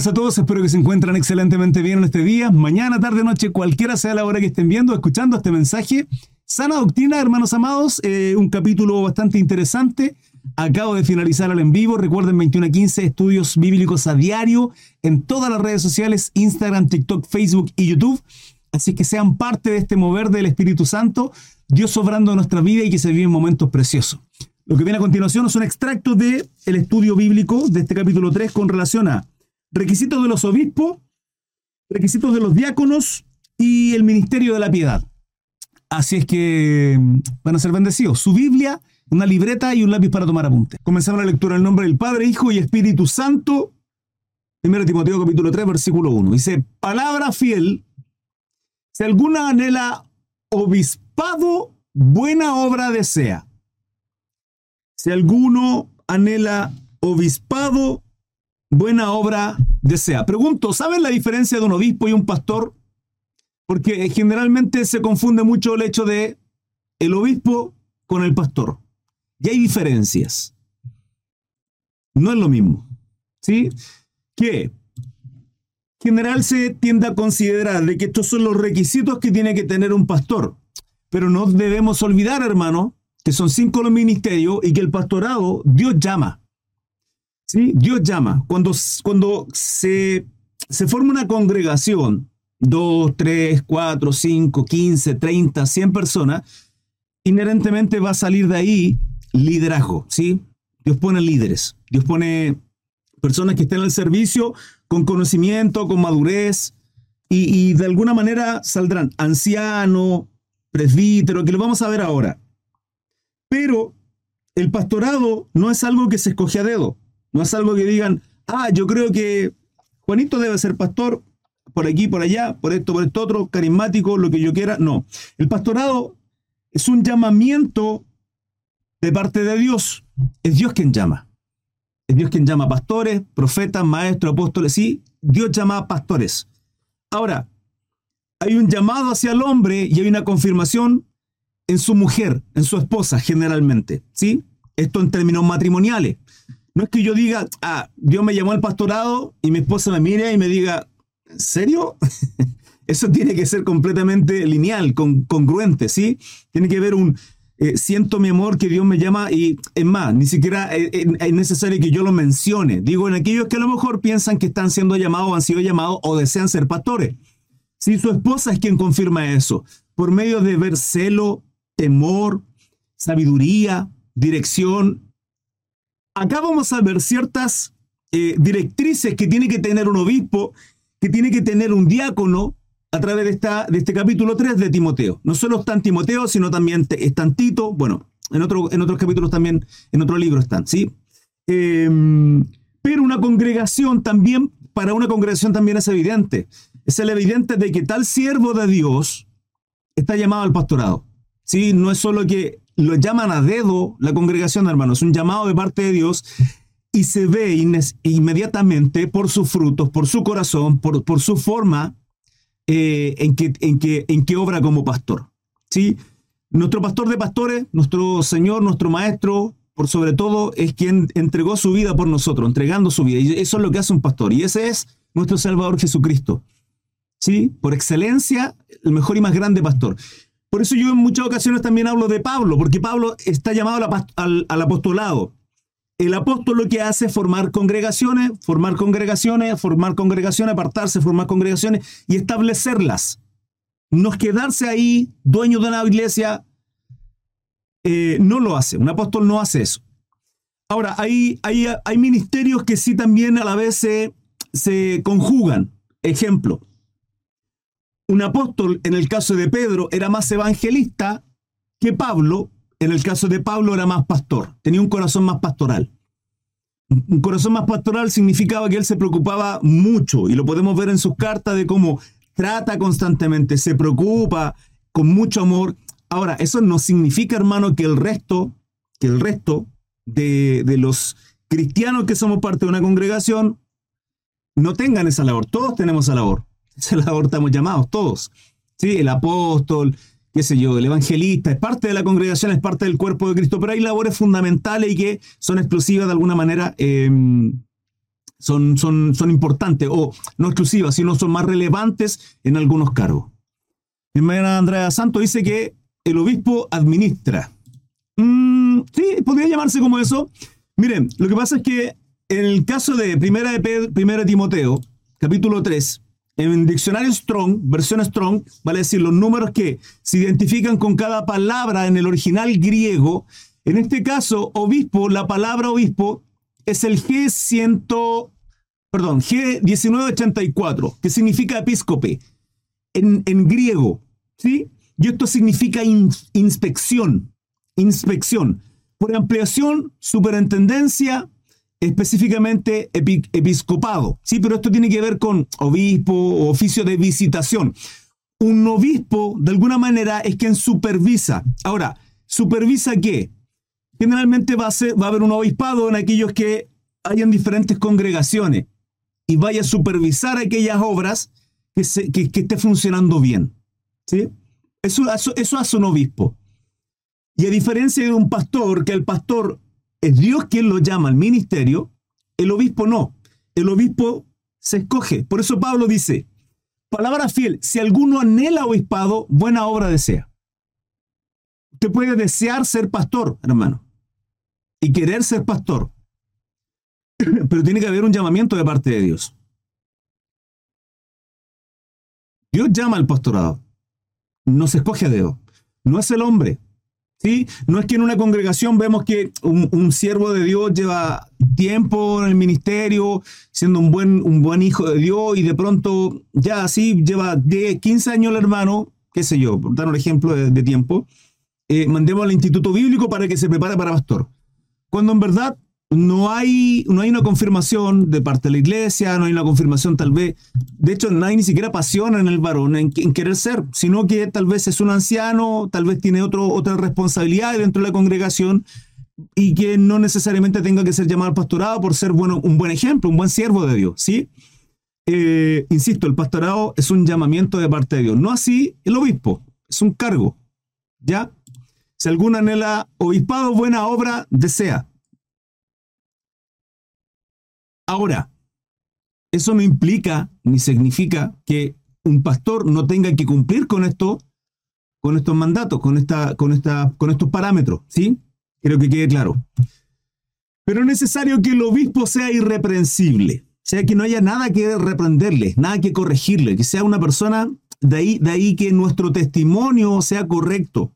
bendiciones a todos, espero que se encuentran excelentemente bien en este día, mañana, tarde, noche, cualquiera sea la hora que estén viendo, escuchando este mensaje. Sana Doctrina, hermanos amados, eh, un capítulo bastante interesante. Acabo de finalizar el en vivo, recuerden 21 a 15 estudios bíblicos a diario en todas las redes sociales, Instagram, TikTok, Facebook y YouTube. Así que sean parte de este mover del Espíritu Santo, Dios sobrando nuestra vida y que se viven momentos preciosos. Lo que viene a continuación es un extracto del el estudio bíblico de este capítulo 3 con relación a requisitos de los obispos, requisitos de los diáconos y el ministerio de la piedad. Así es que mm, van a ser bendecidos. Su Biblia, una libreta y un lápiz para tomar apuntes. Comenzamos la lectura en nombre del Padre, Hijo y Espíritu Santo. 1 Timoteo capítulo 3, versículo 1. Dice, palabra fiel, si alguna anhela obispado, buena obra desea. Si alguno anhela obispado, buena obra desea. Pregunto, ¿saben la diferencia de un obispo y un pastor? Porque generalmente se confunde mucho el hecho de el obispo con el pastor. Y hay diferencias. No es lo mismo. ¿Sí? Que en general se tiende a considerar de que estos son los requisitos que tiene que tener un pastor. Pero no debemos olvidar, hermano, que son cinco los ministerios y que el pastorado Dios llama. Dios llama. Cuando, cuando se, se forma una congregación, dos, tres, cuatro, cinco, quince, treinta, cien personas, inherentemente va a salir de ahí liderazgo, ¿sí? Dios pone líderes, Dios pone personas que estén al servicio con conocimiento, con madurez, y, y de alguna manera saldrán ancianos, presbíteros, que lo vamos a ver ahora. Pero el pastorado no es algo que se escoge a dedo. No es algo que digan, ah, yo creo que Juanito debe ser pastor por aquí, por allá, por esto, por esto otro, carismático, lo que yo quiera. No. El pastorado es un llamamiento de parte de Dios. Es Dios quien llama. Es Dios quien llama pastores, profetas, maestros, apóstoles. Sí, Dios llama a pastores. Ahora, hay un llamado hacia el hombre y hay una confirmación en su mujer, en su esposa, generalmente. ¿Sí? Esto en términos matrimoniales. No es que yo diga, ah, Dios me llamó al pastorado y mi esposa me mire y me diga, ¿en serio? Eso tiene que ser completamente lineal, con, congruente, ¿sí? Tiene que haber un, eh, siento mi amor que Dios me llama y es más, ni siquiera es, es, necesario que yo lo mencione. Digo, en aquellos que a lo mejor piensan que están siendo llamados, han sido llamados o desean ser pastores. Si su esposa es quien confirma eso, por medio de ver celo, temor, sabiduría, dirección. Acá vamos a ver ciertas eh, directrices que tiene que tener un obispo, que tiene que tener un diácono a través de, esta, de este capítulo 3 de Timoteo. No solo está Timoteo, sino también están Tito, bueno, en, otro, en otros capítulos también, en otro libro están, ¿sí? Em, pero una congregación también, para una congregación también es evidente. Es el evidente de que tal siervo de Dios está llamado al pastorado. ¿sí? No es solo que lo llaman a dedo la congregación, hermanos, es un llamado de parte de Dios y se ve inmediatamente por sus frutos, por su corazón, por, por su forma eh, en, que, en, que, en que obra como pastor. ¿sí? Nuestro pastor de pastores, nuestro Señor, nuestro Maestro, por sobre todo, es quien entregó su vida por nosotros, entregando su vida. Y eso es lo que hace un pastor. Y ese es nuestro Salvador Jesucristo. ¿Sí? Por excelencia, el mejor y más grande pastor. Por eso yo en muchas ocasiones también hablo de Pablo, porque Pablo está llamado al, apostolado. El apóstol lo que hace es formar congregaciones, formar congregaciones, formar congregaciones, apartarse, formar congregaciones y establecerlas. No quedarse ahí, dueño de una iglesia, eh, no lo hace. Un apóstol no hace eso. Ahora, hay, hay, hay ministerios que sí también a la vez se, se conjugan. Ejemplo, un apóstol, en el caso de Pedro, era más evangelista que Pablo, en el caso de Pablo era más pastor, tenía un corazón más pastoral. Un corazón más pastoral significaba que él se preocupaba mucho, y lo podemos ver en sus cartas de cómo trata constantemente, se preocupa con mucho amor. Ahora, eso no significa, hermano, que el resto, que el resto de, de los cristianos que somos parte de una congregación no tengan esa labor. Todos tenemos esa labor. La estamos llamados todos. ¿sí? El apóstol, qué sé yo, el evangelista, es parte de la congregación, es parte del cuerpo de Cristo, pero hay labores fundamentales y que son exclusivas de alguna manera em, son, son, son importantes, o no exclusivas, sino son más relevantes en algunos cargos. Mi hermana Andrea Santo dice que el obispo administra. Mm, sí, podría llamarse como eso. Miren, lo que pasa es que en el caso de Primera de, Primera Timoteo, capítulo 3, en diccionario Strong, versión Strong, vale decir los números que se identifican con cada palabra en el original griego. En este caso, obispo, la palabra obispo es el G100, perdón, G1984, que significa episcope en, griego, ¿sí? Y esto significa inspección, inspección. Por ampliación, superintendencia, específicamente episcopado. Sí, pero esto tiene que ver con obispo o oficio de visitación. Un obispo, de alguna manera, es quien supervisa. Ahora, ¿supervisa qué? Generalmente va a, va a haber un obispado en aquellos que hayan diferentes congregaciones y vaya a supervisar aquellas obras que, se, que, esté funcionando bien. ¿sí? Eso, eso, eso hace un obispo. Y a diferencia de un pastor, que el pastor es Dios quien lo llama al ministerio, el obispo no. El obispo se escoge. Por eso Pablo dice, palabra fiel, si alguno anhela obispado, buena obra desea. Usted puede desear ser pastor, hermano, y querer ser pastor, pero tiene que haber un llamamiento de parte de Dios. Dios llama al pastorado, no se escoge a Dios, no es el hombre, ¿sí? No es que en una congregación vemos que un, siervo de Dios lleva tiempo en el ministerio, siendo un buen, un buen hijo de Dios, y de pronto ya así lleva 10, 15 años el hermano, qué sé yo, por dar un ejemplo de, tiempo, eh, mandemos al instituto bíblico para que se prepare para pastor. Cuando en verdad no hay, no hay una confirmación de parte de la iglesia, no hay una confirmación tal vez, de hecho no hay ni siquiera pasión en el varón en, querer ser, sino que tal vez es un anciano, tal vez tiene otro, otra responsabilidad dentro de la congregación y que no necesariamente tenga que ser llamado al pastorado por ser bueno, un buen ejemplo, un buen siervo de Dios, ¿sí? Eh, insisto, el pastorado es un llamamiento de parte de Dios, no así el obispo, es un cargo, ¿ya? Si alguno anhela obispado, buena obra, desea. Ahora, eso no implica ni significa que un pastor no tenga que cumplir con esto, con estos mandatos, con, esta, con, esta, con estos parámetros, ¿sí? Quiero que quede claro. Pero es necesario que el obispo sea irreprensible, o sea, que no haya nada que reprenderle, nada que corregirle, que sea una persona, de ahí, de ahí que nuestro testimonio sea correcto.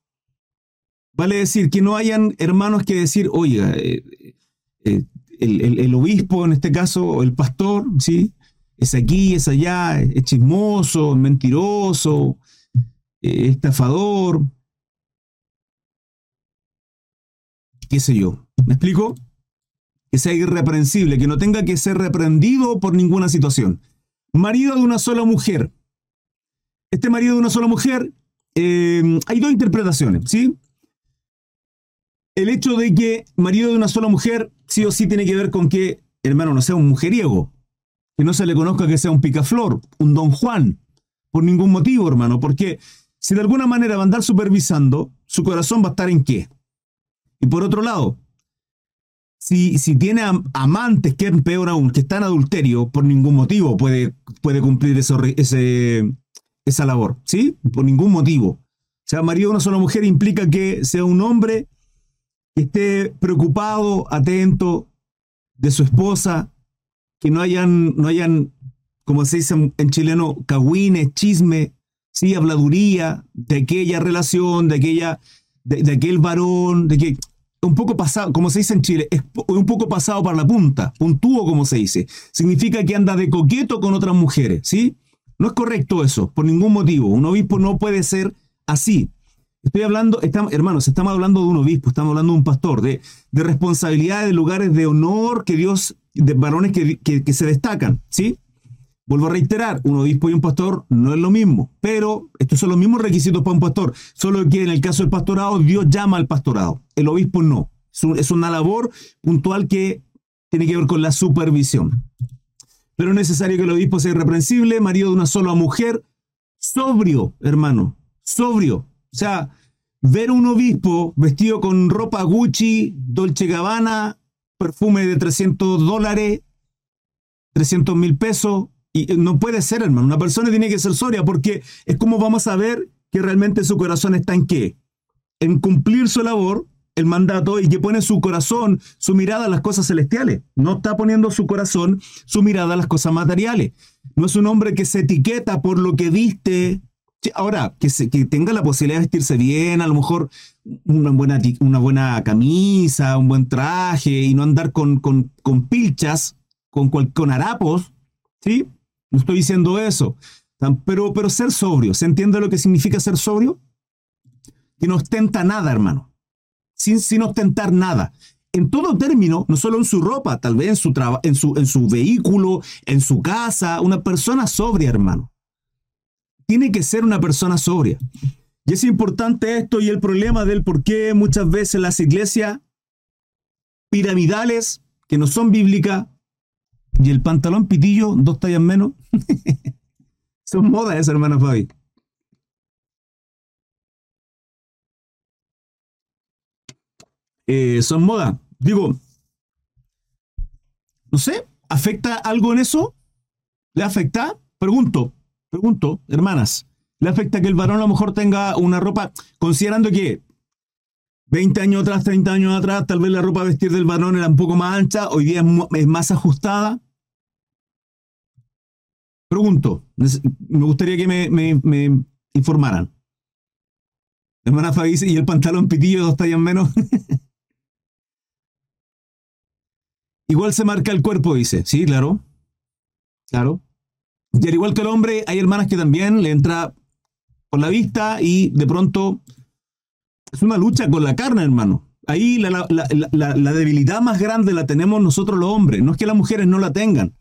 Vale decir, que no hayan hermanos que decir, oiga, eh, eh, el, obispo, en este caso, el pastor, ¿sí? Es aquí, es allá, es chismoso, mentiroso, estafador, qué sé yo. ¿Me explico? Que sea irreprensible, que no tenga que ser reprendido por ninguna situación. Marido de una sola mujer. Este marido de una sola mujer, eh, hay dos interpretaciones, ¿sí? el hecho de que marido de una sola mujer sí o sí tiene que ver con que, hermano, no sea un mujeriego, que no se le conozca que sea un picaflor, un don Juan, por ningún motivo, hermano, porque si de alguna manera va a andar supervisando, su corazón va a estar en qué. Y por otro lado, si, si tiene amantes, que peor aún, que están adulterio, por ningún motivo puede, puede cumplir esa labor, ¿sí? Por ningún motivo. O sea, marido de una sola mujer implica que sea un hombre que esté preocupado, atento de su esposa, que no hayan, no hayan como se dice en chileno, cagüines, chisme, sí, habladuría de aquella relación, de aquella, de, aquel varón, de que un poco pasado, como se dice en Chile, es un poco pasado para la punta, puntúo como se dice. Significa que anda de coqueto con otras mujeres, ¿sí? No es correcto eso, por ningún motivo. Un obispo no puede ser así. Estoy hablando, hermanos, estamos hablando de un obispo, estamos hablando de un pastor, de, de responsabilidades, de lugares de honor que Dios, de varones que, que, se destacan, ¿sí? Vuelvo a reiterar, un obispo y un pastor no es lo mismo, pero estos son los mismos requisitos para un pastor, solo que en el caso del pastorado Dios llama al pastorado, el obispo no. Es una labor puntual que tiene que ver con la supervisión. Pero es necesario que el obispo sea irreprensible, marido de una sola mujer, sobrio, hermano, sobrio, o sea, ver un obispo vestido con ropa Gucci, Dolce Gabbana, perfume de 300 dólares, 300 mil pesos. Y no puede ser, hermano. Una persona tiene que ser sobria porque es como vamos a ver que realmente su corazón está en qué? En cumplir su labor, el mandato, y que pone su corazón, su mirada a las cosas celestiales. No está poniendo su corazón, su mirada a las cosas materiales. No es un hombre que se etiqueta por lo que viste. Ahora, que, tenga la posibilidad de vestirse bien, a lo mejor una buena, una buena camisa, un buen traje, y no andar con, con, con pilchas, con, con harapos, ¿sí? No estoy diciendo eso. Pero, pero ser sobrio, ¿se entiende lo que significa ser sobrio? Que no ostenta nada, hermano. Sin, sin ostentar nada. En todo término, no solo en su ropa, tal vez en su, en, su, en su vehículo, en su casa, una persona sobria, hermano. Tiene que ser una persona sobria. Y es importante esto y el problema del por qué muchas veces las iglesias piramidales, que no son bíblicas, y el pantalón pitillo, dos tallas menos. Son modas esas, hermano Fabi. Eh, son moda. Digo, no sé, ¿afecta algo en eso? ¿Le afecta? Pregunto, pregunto, hermanas. ¿Le afecta que el varón a lo mejor tenga una ropa, considerando que 20 años atrás, 30 años atrás, tal vez la ropa vestir del varón era un poco más ancha, hoy día es más ajustada? Pregunto, me gustaría que me, informaran. Hermana Fabi ¿y el pantalón pitillo dos tallas menos? igual se marca el cuerpo, dice. Sí, claro. Claro. Y al igual que el hombre, hay hermanas que también le entra por la vista y de pronto es una lucha con la carne, hermano. Ahí la, la debilidad más grande la tenemos nosotros los hombres. No es que las mujeres no la tengan.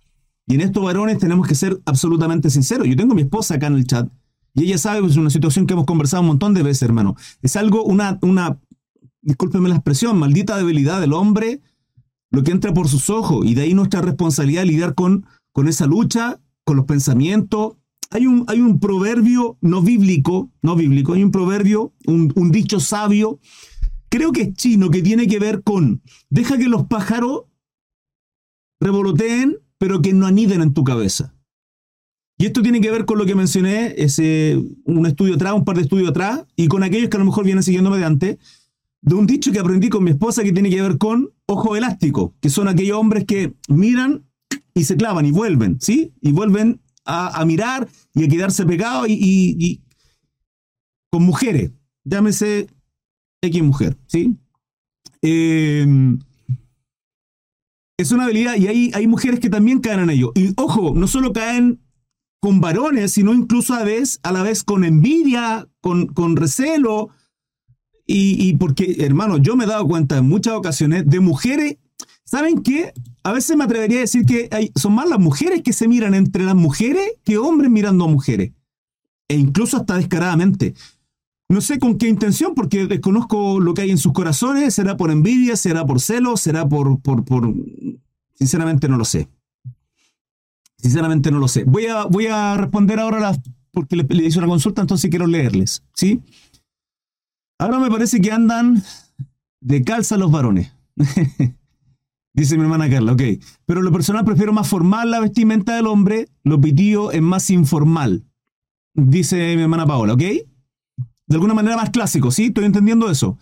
Y en estos varones tenemos que ser absolutamente sinceros. Yo tengo a mi esposa acá en el chat y ella sabe que es una situación que hemos conversado un montón de veces, hermano. Es algo, una, una, discúlpeme la expresión, maldita debilidad del hombre, lo que entra por sus ojos. Y de ahí nuestra responsabilidad lidiar con, con esa lucha, con los pensamientos. Hay un, hay un proverbio no bíblico, no bíblico, hay un proverbio, un, un dicho sabio, creo que es chino, que tiene que ver con, deja que los pájaros revoloteen pero que no aniden en tu cabeza. Y esto tiene que ver con lo que mencioné, ese, un estudio atrás, un par de estudios atrás, y con aquellos que a lo mejor vienen siguiéndome de antes, de un dicho que aprendí con mi esposa que tiene que ver con ojo elástico, que son aquellos hombres que miran y se clavan y vuelven, ¿sí? Y vuelven a, mirar y a quedarse pegados y, y, con mujeres, llámese X mujer, ¿sí? Eh, es una habilidad y hay, hay mujeres que también caen en ello. Y ojo, no solo caen con varones, sino incluso a, vez, a la vez con envidia, con, con recelo. Y, porque, hermano, yo me he dado cuenta en muchas ocasiones de mujeres, ¿saben qué? A veces me atrevería a decir que hay, son más las mujeres que se miran entre las mujeres que hombres mirando a mujeres. E incluso hasta descaradamente. No sé con qué intención, porque desconozco lo que hay en sus corazones. ¿Será por envidia? ¿Será por celo? ¿Será por, por, por... Sinceramente no lo sé. Sinceramente no lo sé. Voy a, voy a responder ahora porque le, hice una consulta, entonces quiero leerles. ¿Sí? Ahora me parece que andan de calza los varones. Dice mi hermana Carla, ok. Pero lo personal prefiero más formal la vestimenta del hombre, lo pitío es más informal. Dice mi hermana Paola, ¿ok? de alguna manera más clásico, ¿sí? Estoy entendiendo eso.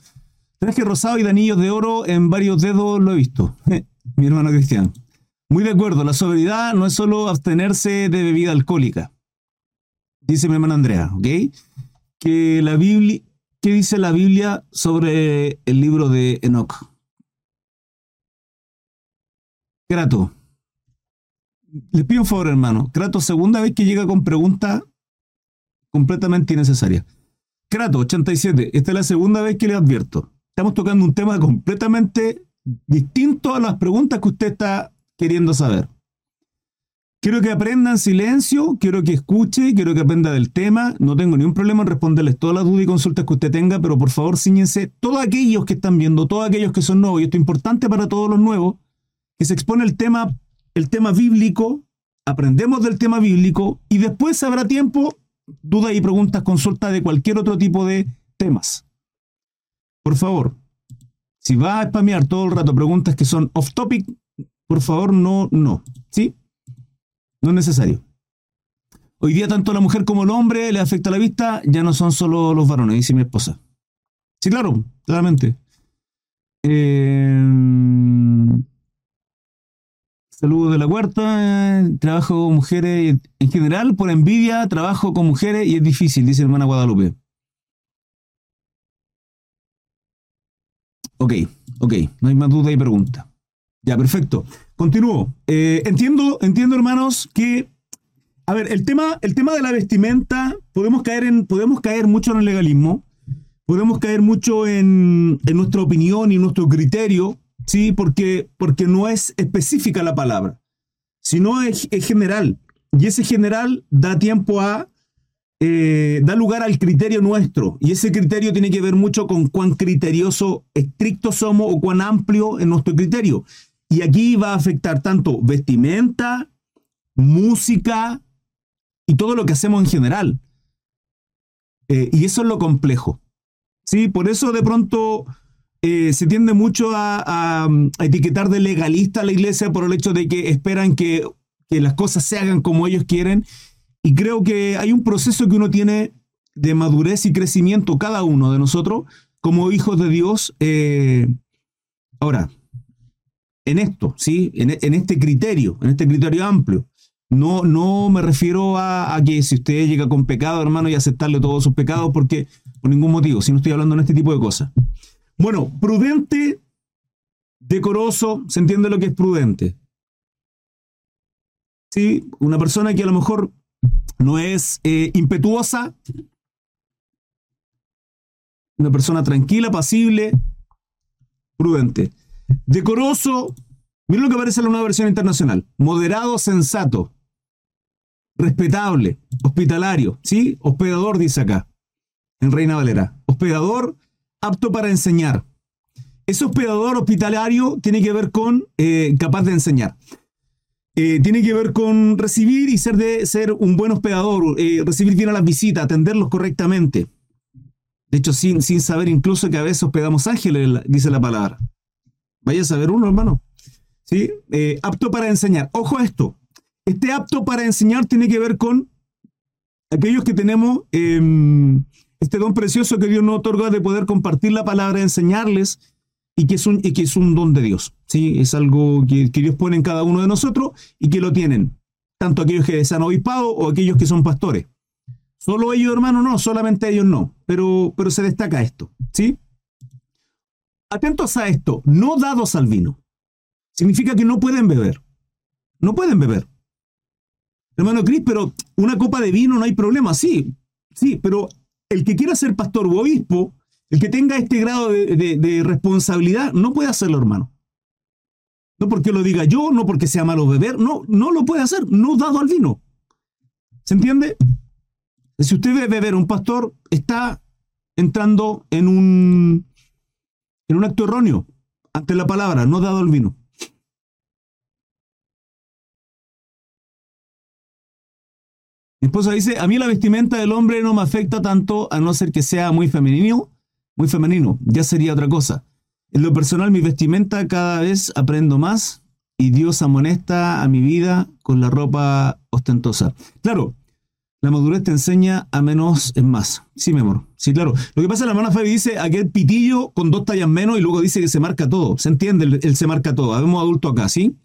Traje rosado y de anillos de oro en varios dedos lo he visto. Mi hermano Cristian. Muy de acuerdo, la sobriedad no es solo abstenerse de bebida alcohólica. Dice mi hermana Andrea, ¿ok? Que ¿qué dice la Biblia sobre el libro de Enoch? Grato. Le pido un favor, hermano. Grato, segunda vez que llega con pregunta completamente innecesaria. Crato, 87. Esta es la segunda vez que le advierto. Estamos tocando un tema completamente distinto a las preguntas que usted está queriendo saber. Quiero que aprenda en silencio, quiero que escuche, quiero que aprenda del tema. No tengo ningún problema en responderles todas las dudas y consultas que usted tenga, pero por favor ciñense todos aquellos que están viendo, todos aquellos que son nuevos, y esto es importante para todos los nuevos, que se expone el tema, el tema bíblico, aprendemos del tema bíblico y después habrá tiempo dudas y preguntas, consultas de cualquier otro tipo de temas. Por favor, si va a spamear todo el rato preguntas que son off topic, por favor, no, no. ¿Sí? No es necesario. Hoy día tanto la mujer como el hombre le afecta la vista, ya no son solo los varones, dice mi esposa. Sí, claro, claramente. Eh, saludos de la cuarta. trabajo con mujeres. En general, por envidia, trabajo con mujeres y es difícil, dice hermana Guadalupe. Ok, ok, no hay más duda y pregunta. Ya, perfecto. Continúo. Eh, entiendo, entiendo, hermanos, que. A ver, el tema, el tema de la vestimenta, podemos caer, en, podemos caer mucho en el legalismo, podemos caer mucho en, nuestra opinión y nuestro criterio, ¿sí? Porque, porque no es específica la palabra, sino es, es general. Y ese general da tiempo a eh, da lugar al criterio nuestro. Y ese criterio tiene que ver mucho con cuán criterioso, estricto somos o cuán amplio es nuestro criterio. Y aquí va a afectar tanto vestimenta, música y todo lo que hacemos en general. Eh, y eso es lo complejo. ¿sí? Por eso de pronto eh, se tiende mucho a, etiquetar de legalista a la iglesia por el hecho de que esperan que, que las cosas se hagan como ellos quieren y creo que hay un proceso que uno tiene de madurez y crecimiento cada uno de nosotros como hijos de Dios. Eh, ahora, en esto, ¿sí? En, este criterio, en este criterio amplio. No, no me refiero a, a, que si usted llega con pecado, hermano, y aceptarle todos sus pecados, porque por ningún motivo, si no estoy hablando en este tipo de cosas. Bueno, prudente, decoroso, ¿se entiende lo que es prudente? Sí, una persona que a lo mejor no es eh, impetuosa, una persona tranquila, pasible, prudente. Decoroso, mira lo que aparece en la nueva versión internacional. Moderado, sensato, respetable, hospitalario, ¿sí? Hospedador, dice acá, en Reina Valera. Hospedador, apto para enseñar. Ese hospedador hospitalario tiene que ver con eh, capaz de enseñar. Eh, tiene que ver con recibir y ser, de, ser un buen hospedador, eh, recibir bien a las visitas, atenderlos correctamente. De hecho, sin, sin saber incluso que a veces hospedamos ángeles, dice la palabra. Vaya a saber uno, hermano. ¿Sí? Apto para enseñar. Ojo a esto. Este apto para enseñar tiene que ver con aquellos que tenemos em, este don precioso que Dios nos otorga de poder compartir la palabra, enseñarles y que es un, y que es un don de Dios. ¿sí? Es algo que, Dios pone en cada uno de nosotros y que lo tienen, tanto aquellos que han obispado o aquellos que son pastores. Solo ellos, hermano, no, solamente ellos no, pero, pero se destaca esto. ¿sí? Atentos a esto, no dados al vino. Significa que no pueden beber. No pueden beber. Hermano Cris, pero una copa de vino no hay problema, sí, sí, pero el que quiera ser pastor o obispo el que tenga este grado de, responsabilidad no puede hacerlo, hermano. No porque lo diga yo, no porque sea malo beber, no, no lo puede hacer, no dado al vino. ¿Se entiende? Si usted ve beber un pastor, está entrando en un, en un acto erróneo ante la palabra, no dado al vino. Esposa dice, a mí la vestimenta del hombre no me afecta tanto a no ser que sea muy femenino muy femenino, ya sería otra cosa. En lo personal, mi vestimenta cada vez aprendo más y Dios amonesta a mi vida con la ropa ostentosa. Claro, la madurez te enseña a menos es más. Sí, mi amor. Sí, claro. Lo que pasa es la hermana Fabi dice aquel pitillo con dos tallas menos y luego dice que se marca todo. ¿Se entiende? Él, se marca todo. Habemos adultos acá, ¿sí?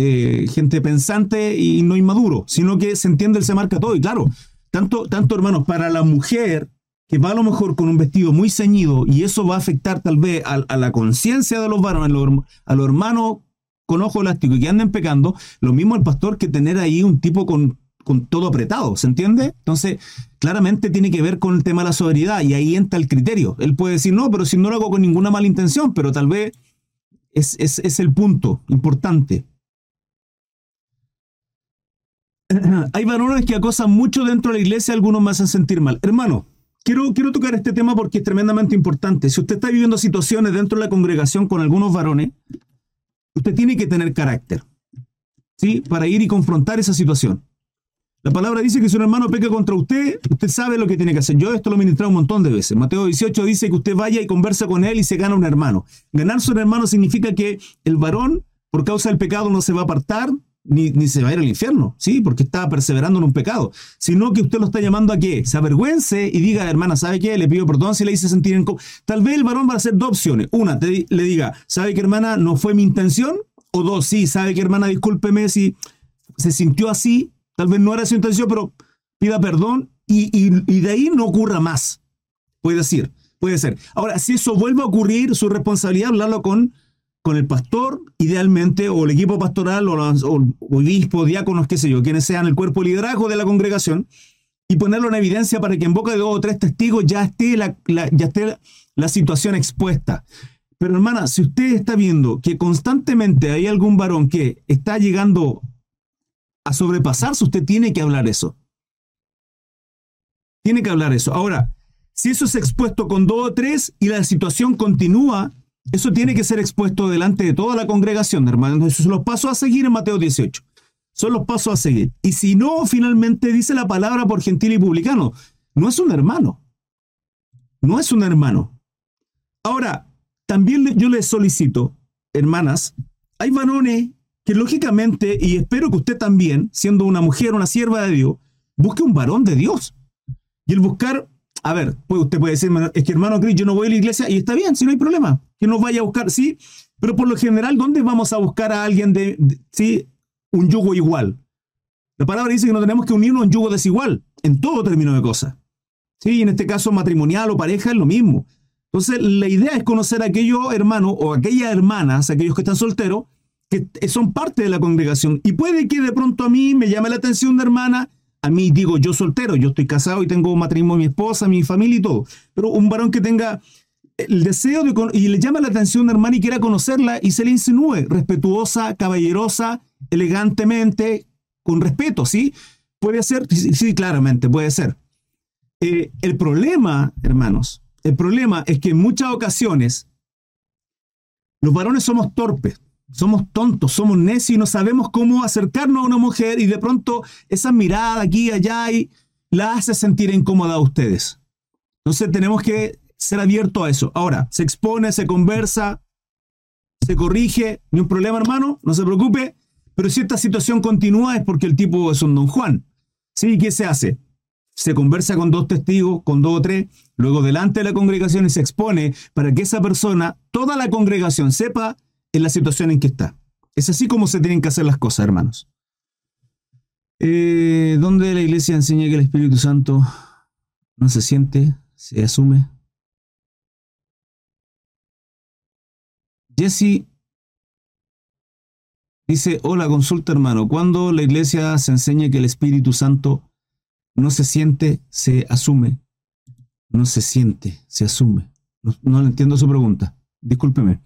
Eh, gente pensante y no inmaduro, sino que se entiende, se marca todo. Y claro, tanto, tanto hermanos, para la mujer que va a lo mejor con un vestido muy ceñido y eso va a afectar tal vez a, la conciencia de los varones, a los hermanos con ojo elástico y que anden pecando, lo mismo el pastor que tener ahí un tipo con, con todo apretado, ¿se entiende? Entonces, claramente tiene que ver con el tema de la sobriedad y ahí entra el criterio. Él puede decir, no, pero si no lo hago con ninguna mala intención, pero tal vez es, es el punto importante. Hay varones que acosan mucho dentro de la iglesia, algunos me hacen sentir mal. Hermano, quiero, quiero tocar este tema porque es tremendamente importante. Si usted está viviendo situaciones dentro de la congregación con algunos varones, usted tiene que tener carácter, ¿sí? Para ir y confrontar esa situación. La palabra dice que si un hermano peca contra usted, usted sabe lo que tiene que hacer. Yo esto lo he ministrado un montón de veces. Mateo 18 dice que usted vaya y conversa con él y se gana un hermano. Ganarse un hermano significa que el varón, por causa del pecado, no se va a apartar ni, ni, se va a ir al infierno, ¿sí? Porque está perseverando en un pecado, sino que usted lo está llamando a que se avergüence y diga, hermana, ¿sabe qué? Le pido perdón si le hice sentir incómodo. Tal vez el varón va a hacer dos opciones. Una, te, le diga, ¿sabe qué, hermana? No fue mi intención. O dos, sí, ¿sabe qué, hermana? Discúlpeme si se sintió así. Tal vez no era su intención, pero pida perdón y, y, de ahí no ocurra más. Puede decir, puede ser. Ahora, si eso vuelve a ocurrir, su responsabilidad hablarlo con con el pastor, idealmente, o el equipo pastoral, o, los, o obispo, diáconos, qué sé yo, quienes sean el cuerpo de liderazgo de la congregación, y ponerlo en evidencia para que en boca de dos o tres testigos ya esté la, la, ya esté la situación expuesta. Pero hermana, si usted está viendo que constantemente hay algún varón que está llegando a sobrepasarse, usted tiene que hablar eso. Tiene que hablar eso. Ahora, si eso es expuesto con dos o tres y la situación continúa, eso tiene que ser expuesto delante de toda la congregación, hermanos. Esos son los pasos a seguir en Mateo 18. Son los pasos a seguir. Y si no, finalmente dice la palabra por gentil y publicano. No es un hermano. No es un hermano. Ahora, también yo les solicito, hermanas, hay varones que lógicamente, y espero que usted también, siendo una mujer, una sierva de Dios, busque un varón de Dios. Y el buscar a ver, pues usted puede decir, es que hermano Cris, yo no voy a la iglesia y está bien, si no hay problema, que nos vaya a buscar, sí, pero por lo general, ¿dónde vamos a buscar a alguien de, sí, un yugo igual? La palabra dice que no tenemos que unirnos un yugo desigual, en todo término de cosas. Sí, en este caso matrimonial o pareja es lo mismo. Entonces, la idea es conocer a aquellos hermanos o aquellas hermanas, aquellos que están solteros, que son parte de la congregación. Y puede que de pronto a mí me llame la atención una hermana a mí digo yo soltero, yo estoy casado y tengo matrimonio, mi esposa, mi familia y todo, pero un varón que tenga el deseo de y le llama la atención a hermana y quiera conocerla y se le insinúe, respetuosa, caballerosa, elegantemente, con respeto, ¿sí? Puede ser, sí, claramente, puede ser. Eh, el problema, hermanos, el problema es que en muchas ocasiones los varones somos torpes somos tontos, somos necios y no sabemos cómo acercarnos a una mujer y de pronto esa mirada aquí, allá y la hace sentir incómoda a ustedes. Entonces tenemos que ser abiertos a eso. Ahora, se expone, se conversa, se corrige, ni un problema hermano, no se preocupe, pero si esta situación continúa es porque el tipo es un don Juan. ¿Sí? ¿Qué se hace? Se conversa con dos testigos, con dos o tres, luego delante de la congregación y se expone para que esa persona, toda la congregación sepa en la situación en que está. Es así como se tienen que hacer las cosas, hermanos. Eh, ¿Dónde la iglesia enseña que el Espíritu Santo no se siente, se asume? Jesse dice, hola, consulta hermano, ¿cuándo la iglesia se enseña que el Espíritu Santo no se siente, se asume? No se siente, se asume. No, no entiendo su pregunta. Discúlpeme.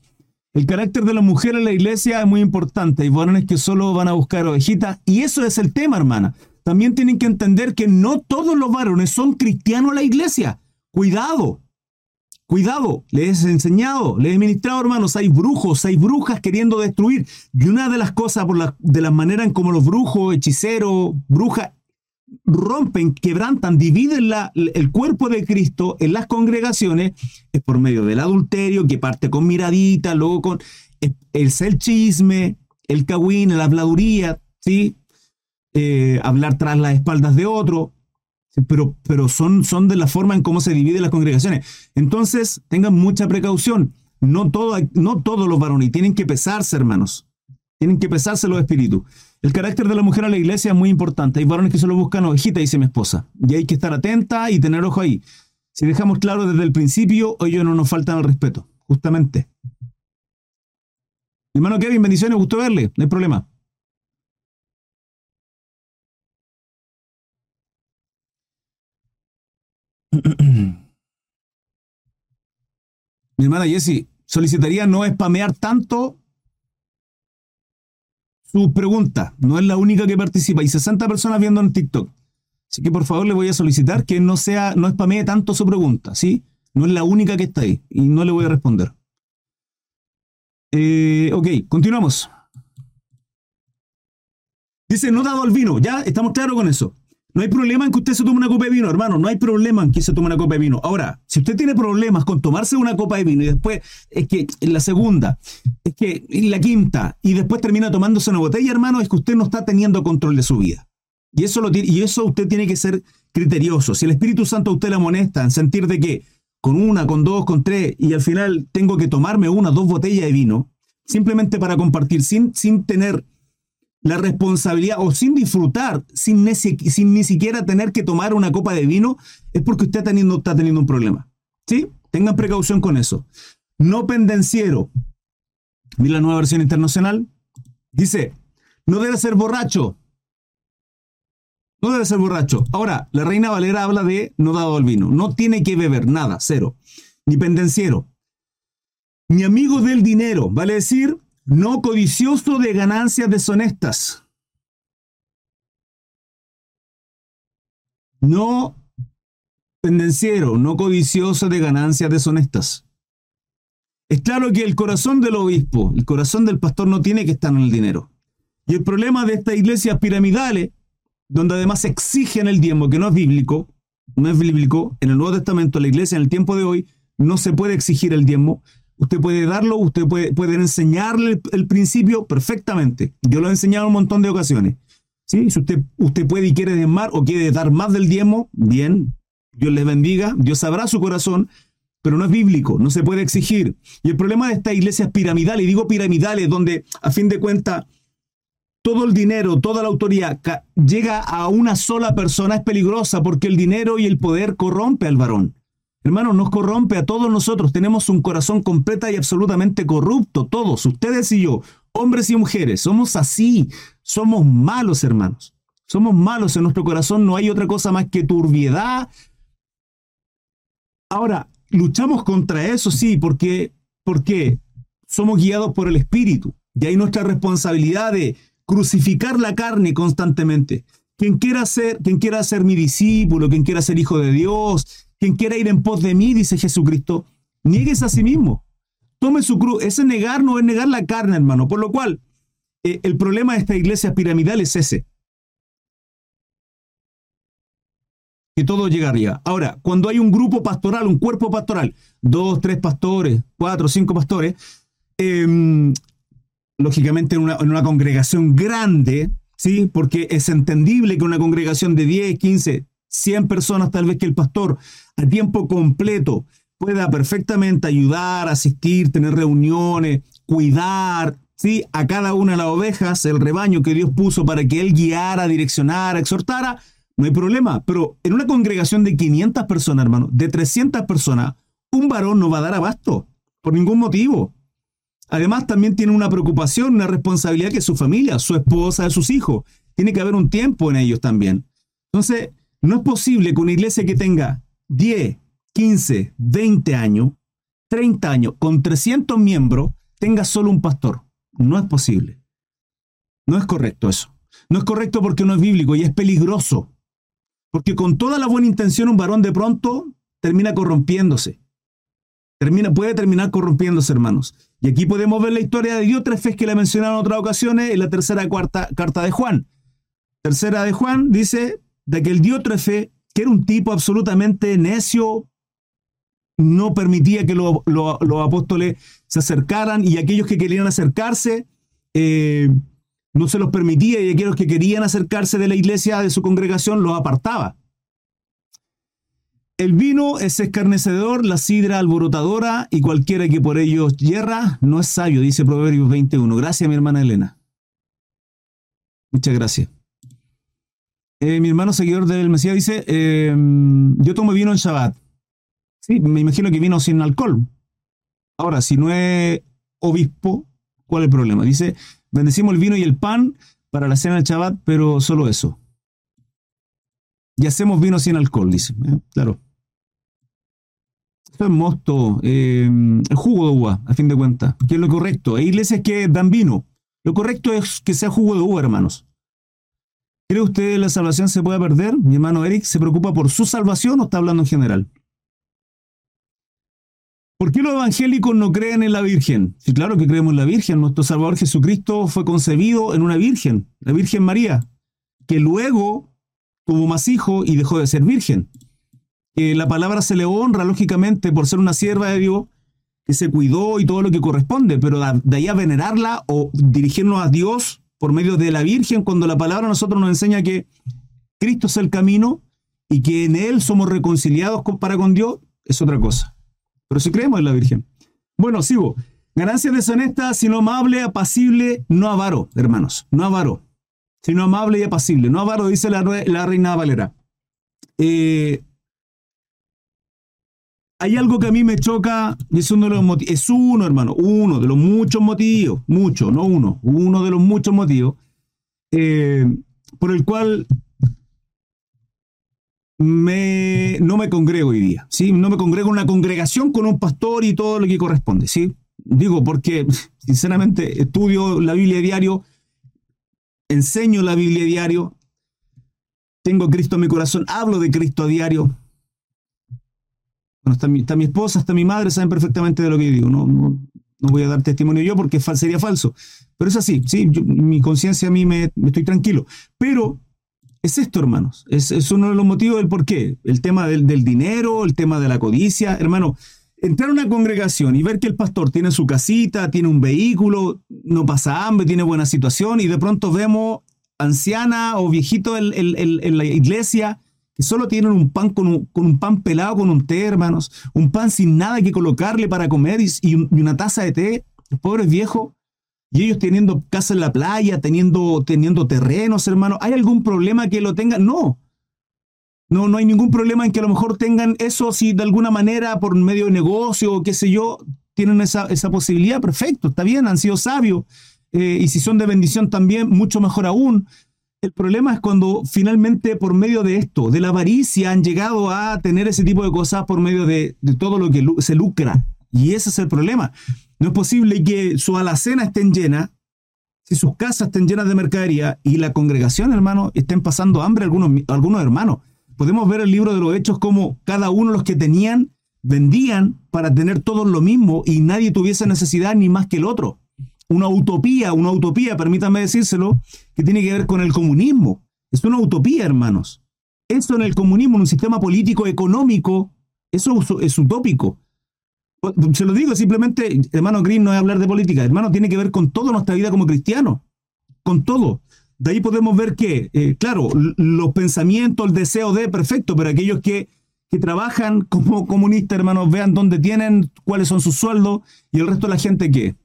El carácter de la mujer en la iglesia es muy importante. Hay varones que solo van a buscar ovejitas. Y eso es el tema, hermana. También tienen que entender que no todos los varones son cristianos en la iglesia. Cuidado. Cuidado, les he enseñado, les he ministrado, hermanos, hay brujos, hay brujas queriendo destruir. Y una de las cosas, por la, de la manera en como los brujos, hechiceros, brujas, rompen, quebrantan, dividen la, el cuerpo de Cristo en las congregaciones, es por medio del adulterio, que parte con miradita, luego con el chisme, el cagüín, la habladuría, ¿sí? Eh, hablar tras las espaldas de otro, pero, pero son, son de la forma en cómo se dividen las congregaciones. Entonces, tengan mucha precaución. No, todo, no todos los varones tienen que pesarse, hermanos. Tienen que pesarse los espíritus. El carácter de la mujer a la iglesia es muy importante. Hay varones que solo buscan ovejita, dice mi esposa. Y hay que estar atenta y tener ojo ahí. Si dejamos claro desde el principio, ellos no nos faltan al respeto, justamente. Hermano Kevin, bendiciones, gustó verle, no hay problema. Mi hermana Jessie, solicitaría no spamear tanto su pregunta. No es la única que participa. Hay 60 personas viendo en TikTok. Así que por favor le voy a solicitar que no sea, no spamee tanto su pregunta, ¿sí? No es la única que está ahí y no le voy a responder. Eh, ok, continuamos. Dice, no dado al vino, ya estamos claros con eso. No hay problema en que usted se tome una copa de vino, hermano. No hay problema en que se tome una copa de vino. Ahora, si usted tiene problemas con tomarse una copa de vino y después es que en la segunda, es que en la quinta y después termina tomándose una botella, hermano, es que usted no está teniendo control de su vida. Y eso, lo y eso usted tiene que ser criterioso. Si el Espíritu Santo a usted le amonesta en sentir de que con una, con dos, con tres, y al final tengo que tomarme una, dos botellas de vino, simplemente para compartir, sin, sin tener la responsabilidad o sin disfrutar, sin, sin, ni siquiera tener que tomar una copa de vino, es porque usted teniendo, está teniendo un problema. ¿Sí? Tengan precaución con eso. No pendenciero. Mira la nueva versión internacional. Dice, no debe ser borracho. No debe ser borracho. Ahora, la Reina Valera habla de no dado al vino. No tiene que beber nada, cero. Ni pendenciero. Ni amigo del dinero. Vale decir, no codicioso de ganancias deshonestas. No pendenciero, no codicioso de ganancias deshonestas. Es claro que el corazón del obispo, el corazón del pastor no tiene que estar en el dinero. Y el problema de estas iglesias piramidales, donde además exigen el diezmo, que no es bíblico, no es bíblico, en el Nuevo Testamento, la iglesia en el tiempo de hoy, no se puede exigir el diezmo, Usted puede darlo, usted puede, puede enseñarle el, principio perfectamente. Yo lo he enseñado en un montón de ocasiones. ¿Sí? Si usted, usted puede y quiere diezmar o quiere dar más del diezmo, bien, Dios les bendiga, Dios sabrá su corazón, pero no es bíblico, no se puede exigir. Y el problema de estas iglesias piramidales, y digo piramidales, donde a fin de cuentas todo el dinero, toda la autoridad llega a una sola persona, es peligrosa porque el dinero y el poder corrompe al varón. Hermano, nos corrompe a todos nosotros. Tenemos un corazón completa y absolutamente corrupto, todos, ustedes y yo, hombres y mujeres. Somos así. Somos malos, hermanos. Somos malos. En nuestro corazón no hay otra cosa más que turbiedad. Ahora, luchamos contra eso, sí, porque, porque somos guiados por el Espíritu. Y hay nuestra responsabilidad de crucificar la carne constantemente. Quien quiera ser, quien quiera ser mi discípulo, quien quiera ser hijo de Dios, quien quiera ir en pos de mí, dice Jesucristo, niegues a sí mismo. Tome su cruz. Ese negar no es negar la carne, hermano. Por lo cual, eh, el problema de esta iglesia piramidal es ese. Que todo llegaría. Ahora, cuando hay un grupo pastoral, un cuerpo pastoral, dos, tres pastores, cuatro, cinco pastores, em, lógicamente en una, en una, congregación grande, ¿sí? Porque es entendible que una congregación de 10, 15, 100 personas, tal vez que el pastor a tiempo completo pueda perfectamente ayudar, asistir, tener reuniones, cuidar, ¿sí? A cada una de las ovejas, el rebaño que Dios puso para que Él guiara, direccionara, exhortara, no hay problema. Pero en una congregación de 500 personas, hermano, de 300 personas, un varón no va a dar abasto, por ningún motivo. Además, también tiene una preocupación, una responsabilidad que es su familia, su esposa, sus hijos. Tiene que haber un tiempo en ellos también. Entonces, no es posible que una iglesia que tenga 10, 15, 20 años, 30 años, con 300 miembros, tenga solo un pastor. No es posible. No es correcto eso. No es correcto porque no es bíblico y es peligroso. Porque con toda la buena intención un varón de pronto termina corrompiéndose. Termina, puede terminar corrompiéndose, hermanos. Y aquí podemos ver la historia de Diótrefes que la mencionaron en otras ocasiones en la tercera cuarta carta de Juan. Tercera de Juan dice, de que el Diótrefe, que era un tipo absolutamente necio, no permitía que los apóstoles se acercaran y aquellos que querían acercarse eh, no se los permitía y aquellos que querían acercarse de la iglesia, de su congregación, los apartaba. El vino es escarnecedor, la sidra alborotadora y cualquiera que por ellos hierra no es sabio, dice Proverbios 21. Gracias, mi hermana Elena. Muchas gracias. Eh, mi hermano seguidor del Mesías dice, eh, yo tomo vino en Shabbat. Sí, me imagino que vino sin alcohol. Ahora, si no es obispo, ¿cuál es el problema? Dice, bendecimos el vino y el pan para la cena del Shabbat, pero solo eso. Y hacemos vino sin alcohol, dice. Eh, claro. Esto es mosto, el jugo de uva, a fin de cuentas, que es lo correcto. Hay iglesias que dan vino. Lo correcto es que sea jugo de uva, hermanos. ¿Cree usted que la salvación se puede perder? Mi hermano Eric se preocupa por su salvación o está hablando en general. ¿Por qué los evangélicos no creen en la Virgen? Sí, claro que creemos en la Virgen. Nuestro Salvador Jesucristo fue concebido en una Virgen, la Virgen María, que luego tuvo más hijos y dejó de ser virgen. la palabra se le honra, lógicamente, por ser una sierva de Dios, que se cuidó y todo lo que corresponde, pero de ahí a venerarla o dirigirnos a Dios por medio de la Virgen, cuando la palabra a nosotros nos enseña que Cristo es el camino y que en Él somos reconciliados para con Dios, es otra cosa. Pero si creemos en la Virgen. Bueno, sigo. Ganancia deshonesta, sino amable, apacible, no avaro, hermanos, no avaro, sino amable y apacible. No avaro, dice la, la reina Valera. Eh, hay algo que a mí me choca, es uno de los es uno, hermano, uno de los muchos motivos, mucho, no uno, uno de los muchos motivos, eh, por el cual me, no me congrego hoy día, ¿sí? No me congrego en una congregación con un pastor y todo lo que corresponde, ¿sí? Digo porque, sinceramente, estudio la Biblia diario, enseño la Biblia diario, tengo Cristo en mi corazón, hablo de Cristo a diario, bueno, está mi, está mi, esposa, está mi madre, saben perfectamente de lo que digo. No, no, no voy a dar testimonio yo porque sería falso. Pero es así, sí, mi conciencia a mí me, estoy tranquilo. Pero es esto, hermanos. Es, es, uno de los motivos del por qué. El tema del, del, dinero, el tema de la codicia. Hermano, entrar a una congregación y ver que el pastor tiene su casita, tiene un vehículo, no pasa hambre, tiene buena situación y de pronto vemos anciana o viejito en, en, en la iglesia que solo tienen un pan con un, pan pelado con un té, hermanos, un pan sin nada que colocarle para comer y, una taza de té, pobres viejos, y ellos teniendo casa en la playa, teniendo, teniendo terrenos, hermanos, ¿hay algún problema que lo tengan? No. No, no hay ningún problema en que a lo mejor tengan eso si de alguna manera por medio de negocio o qué sé yo, tienen esa, esa posibilidad, perfecto, está bien, han sido sabios. Eh, y si son de bendición también, mucho mejor aún. El problema es cuando finalmente por medio de esto, de la avaricia, han llegado a tener ese tipo de cosas por medio de, todo lo que se lucra. Y ese es el problema. No es posible que su alacena estén llenas, si sus casas estén llenas de mercadería y la congregación, hermano, estén pasando hambre algunos, algunos hermanos. Podemos ver el libro de los hechos como cada uno de los que tenían vendían para tener todos lo mismo y nadie tuviese necesidad ni más que el otro una utopía, una utopía, permítanme decírselo, que tiene que ver con el comunismo. Es una utopía, hermanos. Eso en el comunismo, en un sistema político económico, eso es utópico. Se lo digo simplemente, hermano Green, no es hablar de política, hermano, tiene que ver con toda nuestra vida como cristiano, con todo. De ahí podemos ver que, eh, claro, los pensamientos, el deseo de, perfecto, pero aquellos que, que trabajan como comunistas, hermanos, vean dónde tienen, cuáles son sus sueldos, y el resto de la gente que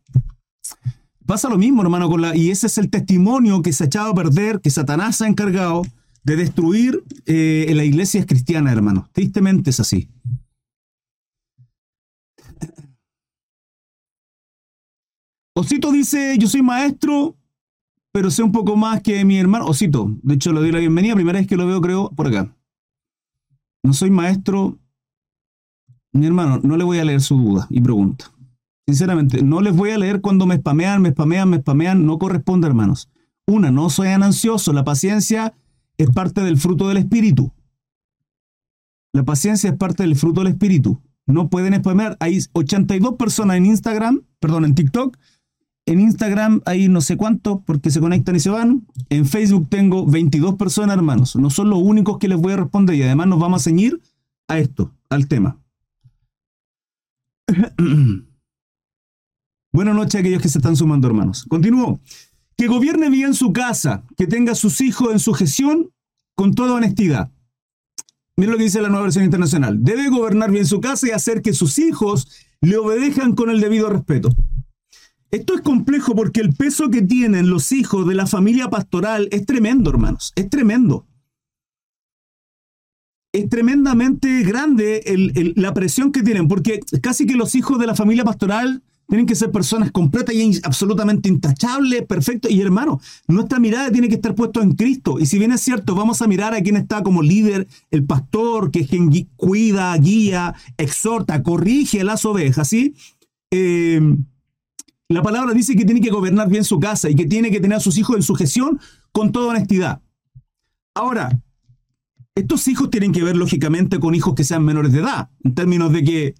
Pasa lo mismo, hermano, con y ese es el testimonio que se ha echado a perder, que Satanás ha encargado de destruir eh, la iglesia cristiana, hermano. Tristemente es así. Osito dice, yo soy maestro, pero sé un poco más que mi hermano. Osito, de hecho le doy la bienvenida, primera vez que lo veo, creo, por acá. No soy maestro. Mi hermano, no le voy a leer su duda y pregunta. Sinceramente, no les voy a leer cuando me spamean, me spamean, me spamean. No corresponde, hermanos. Una, no sean ansiosos. La paciencia es parte del fruto del espíritu. La paciencia es parte del fruto del espíritu. No pueden spamear. Hay 82 personas en Instagram, perdón, en TikTok. En Instagram hay no sé cuántos porque se conectan y se van. En Facebook tengo 22 personas, hermanos. No son los únicos que les voy a responder y además nos vamos a ceñir a esto, al tema. Buenas noches a aquellos que se están sumando, hermanos. Continúo. Que gobierne bien su casa, que tenga sus hijos en su gestión con toda honestidad. Miren lo que dice la nueva versión internacional. Debe gobernar bien su casa y hacer que sus hijos le obedezcan con el debido respeto. Esto es complejo porque el peso que tienen los hijos de la familia pastoral es tremendo, hermanos. Es tremendo. Es tremendamente grande la presión que tienen, porque casi que los hijos de la familia pastoral tienen que ser personas completas y absolutamente intachables, perfectos. Y hermano, nuestra mirada tiene que estar puesta en Cristo. Y si bien es cierto, vamos a mirar a quien está como líder, el pastor, que cuida, guía, exhorta, corrige a las ovejas, ¿sí? Eh, la palabra dice que tiene que gobernar bien su casa y que tiene que tener a sus hijos en su gestión con toda honestidad. Ahora, estos hijos tienen que ver lógicamente con hijos que sean menores de edad, en términos de que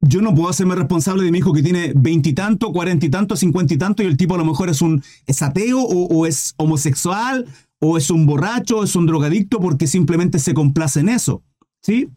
yo no puedo hacerme responsable de mi hijo que tiene veintitanto, cuarenta y tanto, cincuenta y tanto, y el tipo a lo mejor es un es ateo o, es homosexual o es un borracho, o es un drogadicto porque simplemente se complace en eso. ¿Sí?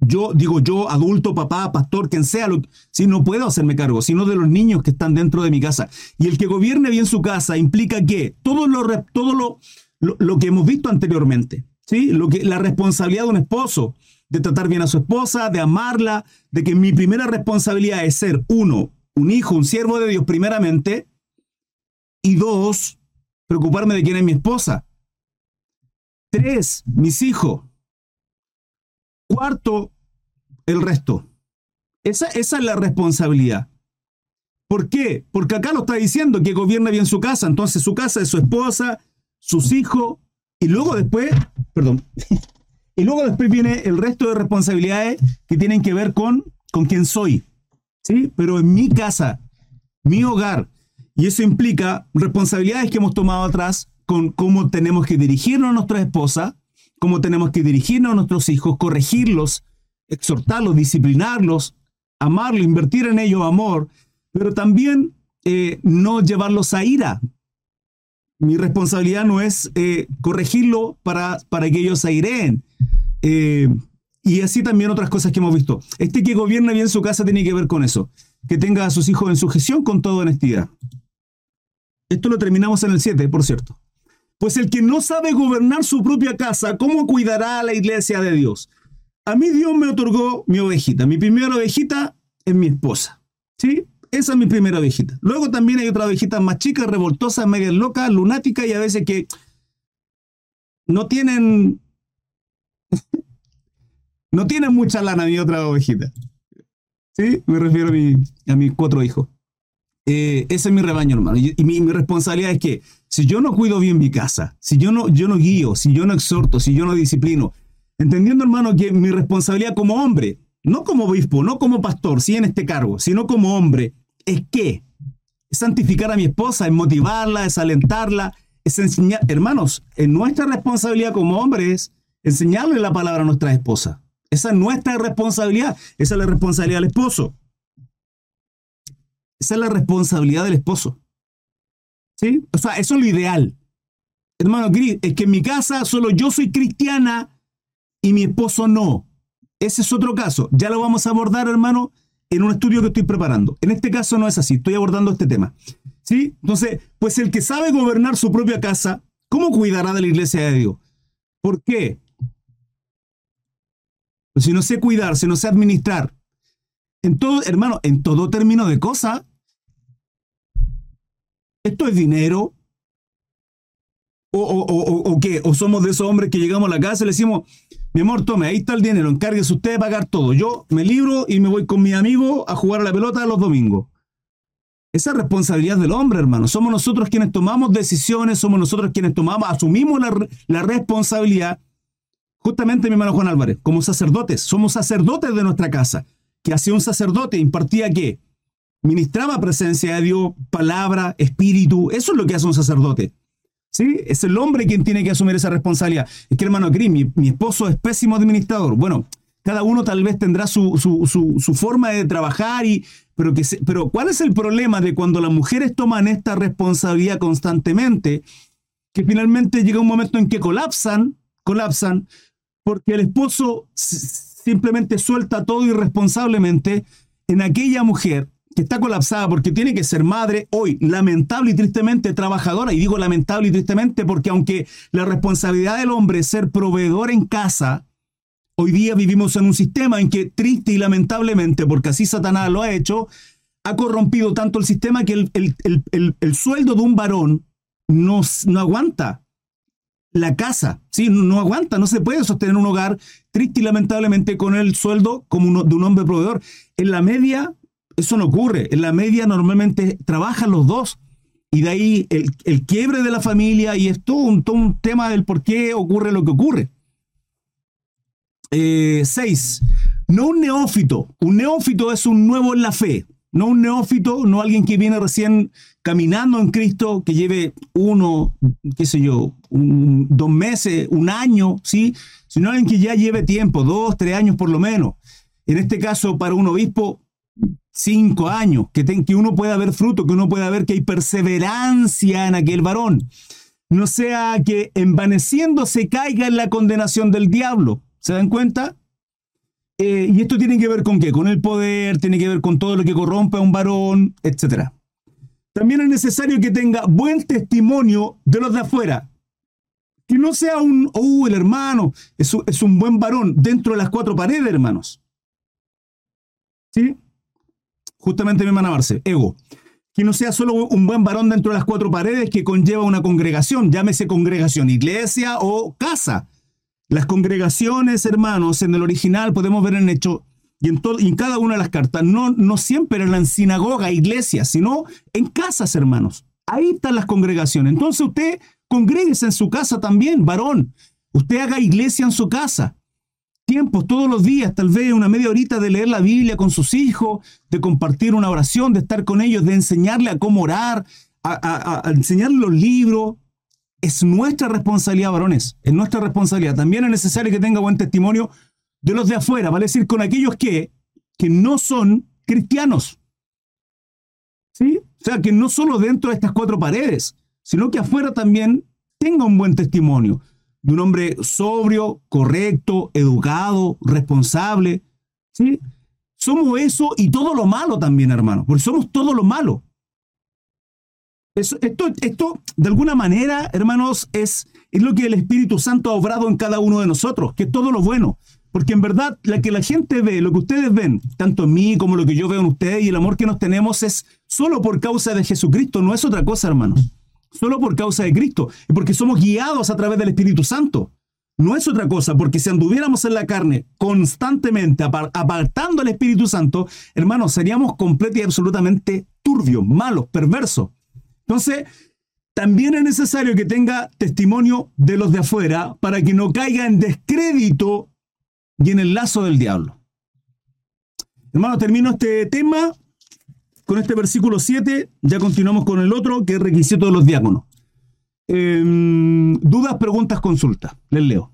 Yo digo, yo, adulto, papá, pastor, quien sea, si no puedo hacerme cargo, sino de los niños que están dentro de mi casa. Y el que gobierne bien su casa implica que todo lo, lo, lo, que hemos visto anteriormente, ¿sí? Lo que, la responsabilidad de un esposo, de tratar bien a su esposa, de amarla, de que mi primera responsabilidad es ser, uno, un hijo, un siervo de Dios primeramente, y dos, preocuparme de quién es mi esposa. Tres, mis hijos. Cuarto, el resto. Esa, esa es la responsabilidad. ¿Por qué? Porque acá lo está diciendo que gobierna bien su casa. Entonces su casa es su esposa, sus hijos, y luego después, perdón, y luego después viene el resto de responsabilidades que tienen que ver con, con quién soy. ¿Sí? Pero en mi casa, mi hogar, y eso implica responsabilidades que hemos tomado atrás con cómo tenemos que dirigirnos a nuestra esposa, cómo tenemos que dirigirnos a nuestros hijos, corregirlos, exhortarlos, disciplinarlos, amarlos, invertir en ellos amor, pero también eh, no llevarlos a ira. Mi responsabilidad no es eh, corregirlo para, para que ellos se aireen. Eh, y así también otras cosas que hemos visto. Este que gobierna bien su casa tiene que ver con eso. Que tenga a sus hijos en su gestión con toda honestidad. Esto lo terminamos en el 7, por cierto. Pues el que no sabe gobernar su propia casa, ¿cómo cuidará a la iglesia de Dios? A mí Dios me otorgó mi ovejita. Mi primera ovejita es mi esposa. ¿Sí? Esa es mi primera ovejita. Luego también hay otra ovejita más chica, revoltosa, media loca, lunática y a veces que no tienen no tienen mucha lana ni otra ovejita. ¿Sí? Me refiero a, a mis cuatro hijos. Eh, ese es mi rebaño, hermano. Y, mi, responsabilidad es que si yo no cuido bien mi casa, si yo no, yo no guío, si yo no exhorto, si yo no disciplino, entendiendo, hermano, que mi responsabilidad como hombre, no como obispo, no como pastor, sí en este cargo, sino como hombre, es que santificar a mi esposa, es motivarla, es alentarla, es enseñar, hermanos, en nuestra responsabilidad como hombres es enseñarle la palabra a nuestra esposa. Esa es nuestra responsabilidad, esa es la responsabilidad del esposo. Esa es la responsabilidad del esposo. ¿Sí? O sea, eso es lo ideal. Hermano, es que en mi casa solo yo soy cristiana y mi esposo no. Ese es otro caso. Ya lo vamos a abordar, hermano, en un estudio que estoy preparando. En este caso no es así. Estoy abordando este tema. ¿Sí? Entonces, pues el que sabe gobernar su propia casa, ¿cómo cuidará de la iglesia de Dios? ¿Por qué? Si no sé cuidar, si no sé administrar, en todo, hermano, en todo término de cosa. Esto es dinero. O, o, o, qué? O somos de esos hombres que llegamos a la casa y le decimos, mi amor, tome, ahí está el dinero, encárguese usted de pagar todo. Yo me libro y me voy con mi amigo a jugar a la pelota los domingos. Esa es responsabilidad del hombre, hermano. Somos nosotros quienes tomamos decisiones, somos nosotros quienes tomamos, asumimos la, la responsabilidad. Justamente mi hermano Juan Álvarez, como sacerdotes, somos sacerdotes de nuestra casa que hacía un sacerdote, impartía qué? Ministraba presencia de Dios, palabra, espíritu. Eso es lo que hace un sacerdote. ¿Sí? Es el hombre quien tiene que asumir esa responsabilidad. Es que, hermano Cris, mi, esposo es pésimo administrador. Bueno, cada uno tal vez tendrá su, su, forma de trabajar, y, pero, que pero ¿cuál es el problema de cuando las mujeres toman esta responsabilidad constantemente? Que finalmente llega un momento en que colapsan, colapsan, porque el esposo simplemente suelta todo irresponsablemente en aquella mujer que está colapsada porque tiene que ser madre, hoy lamentable y tristemente trabajadora, y digo lamentable y tristemente porque aunque la responsabilidad del hombre es ser proveedor en casa, hoy día vivimos en un sistema en que triste y lamentablemente, porque así Satanás lo ha hecho, ha corrompido tanto el sistema que el, sueldo de un varón no, no aguanta la casa, ¿sí? No aguanta, no se puede sostener un hogar triste y lamentablemente con el sueldo como de un hombre proveedor. En la media, eso no ocurre. En la media normalmente trabajan los dos. Y de ahí el, quiebre de la familia y es todo un, un, tema del por qué ocurre lo que ocurre. Eh, seis, no un neófito. Un neófito es un nuevo en la fe. No un neófito, no alguien que viene recién caminando en Cristo, que lleve uno, qué sé yo, dos meses, un año, ¿sí? Sino alguien que ya lleve tiempo, dos, tres años por lo menos. En este caso, para un obispo, cinco años, que, que uno pueda ver fruto, que uno pueda ver que hay perseverancia en aquel varón. no sea que envaneciendo se caiga en la condenación del diablo. ¿Se dan cuenta? Eh, y esto tiene que ver con qué? Con el poder, tiene que ver con todo lo que corrompe a un varón, etc. También es necesario que tenga buen testimonio de los de afuera. Que no sea un, oh, el hermano, es un, es un buen varón dentro de las cuatro paredes, hermanos. ¿Sí? Justamente mi hermana Marce, ego. Que no sea solo un buen varón dentro de las cuatro paredes que conlleva una congregación, llámese congregación, iglesia o casa. Las congregaciones, hermanos, en el original podemos ver en hecho y en, todo, en cada una de las cartas, no, no siempre eran sinagoga, iglesia, sino en casas, hermanos. Ahí están las congregaciones. Entonces usted congréguese en su casa también, varón. Usted haga iglesia en su casa. Tiempos todos los días, tal vez una media horita de leer la Biblia con sus hijos, de compartir una oración, de estar con ellos, de enseñarle a cómo orar, a, a enseñarle los libros, es nuestra responsabilidad, varones, es nuestra responsabilidad. También es necesario que tenga buen testimonio de los de afuera, vale decir, con aquellos que, que no son cristianos. ¿Sí? O sea, que no solo dentro de estas cuatro paredes, sino que afuera también tenga un buen testimonio de un hombre sobrio, correcto, educado, responsable. ¿Sí? Somos eso y todo lo malo también, hermano, porque somos todo lo malo esto, de alguna manera, hermanos, es, es lo que el Espíritu Santo ha obrado en cada uno de nosotros, que es todo lo bueno. Porque en verdad, lo que la gente ve, lo que ustedes ven, tanto en mí como lo que yo veo en ustedes y el amor que nos tenemos es solo por causa de Jesucristo, no es otra cosa, hermanos. Solo por causa de Cristo. Y porque somos guiados a través del Espíritu Santo. No es otra cosa, porque si anduviéramos en la carne constantemente apartando al Espíritu Santo, hermanos, seríamos completamente y absolutamente turbios, malos, perversos. Entonces, también es necesario que tenga testimonio de los de afuera para que no caiga en descrédito y en el lazo del diablo. Hermano, termino este tema con este versículo 7. Ya continuamos con el otro, que es requisito de los diáconos. Em, dudas, preguntas, consultas. Les leo.